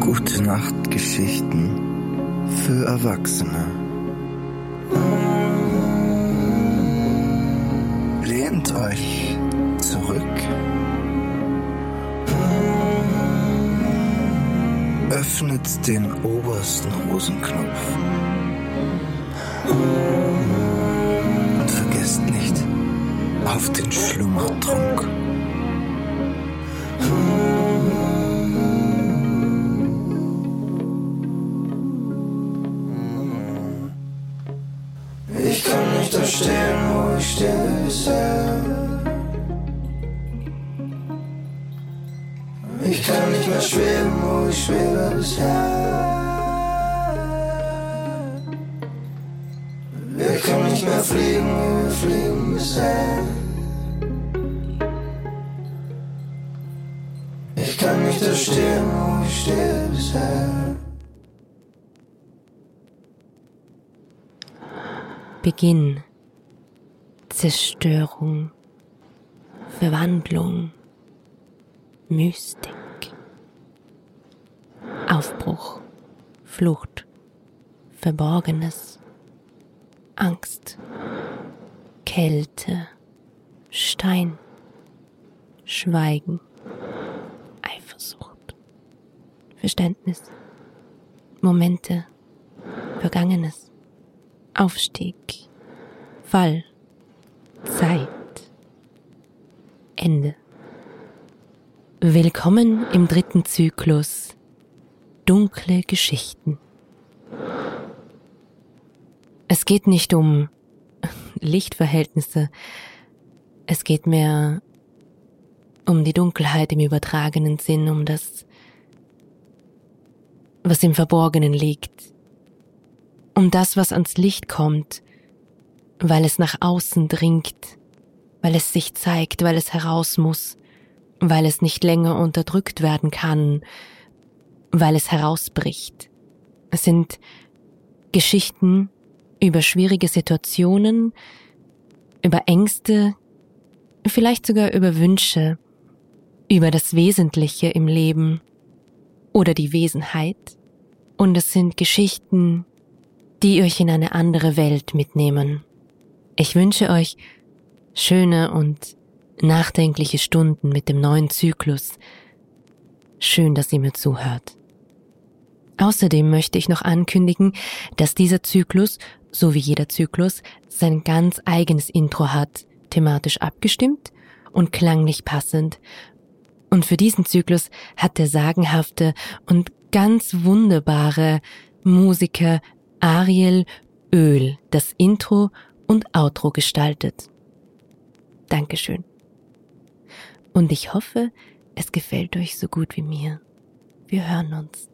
Gute Nacht Geschichten für Erwachsene. Lehnt euch zurück. Öffnet den obersten Hosenknopf. Und vergesst nicht auf den Schlummertrunk. Ich kann nicht da wo ich kann nicht mehr schweben, wo ich schwebe bisher. Wir können nicht mehr fliegen, wie wir fliegen bisher. Ich kann nicht da stehen, wo ich stehe bisher. Beginn, Zerstörung, Verwandlung, Mystik, Aufbruch, Flucht, Verborgenes, Angst, Kälte, Stein, Schweigen, Eifersucht, Verständnis, Momente, Vergangenes. Aufstieg, Fall, Zeit, Ende. Willkommen im dritten Zyklus. Dunkle Geschichten. Es geht nicht um Lichtverhältnisse, es geht mehr um die Dunkelheit im übertragenen Sinn, um das, was im Verborgenen liegt, um das, was ans Licht kommt, weil es nach außen dringt, weil es sich zeigt, weil es heraus muss, weil es nicht länger unterdrückt werden kann, weil es herausbricht. Es sind Geschichten über schwierige Situationen, über Ängste, vielleicht sogar über Wünsche, über das Wesentliche im Leben oder die Wesenheit. Und es sind Geschichten, die euch in eine andere Welt mitnehmen. Ich wünsche euch schöne und nachdenkliche Stunden mit dem neuen Zyklus. Schön, dass ihr mir zuhört. Außerdem möchte ich noch ankündigen, dass dieser Zyklus, so wie jeder Zyklus, sein ganz eigenes Intro hat, thematisch abgestimmt und klanglich passend. Und für diesen Zyklus hat der sagenhafte und ganz wunderbare Musiker Ariel Öl das Intro und Outro gestaltet. Dankeschön. Und ich hoffe, es gefällt euch so gut wie mir. Wir hören uns.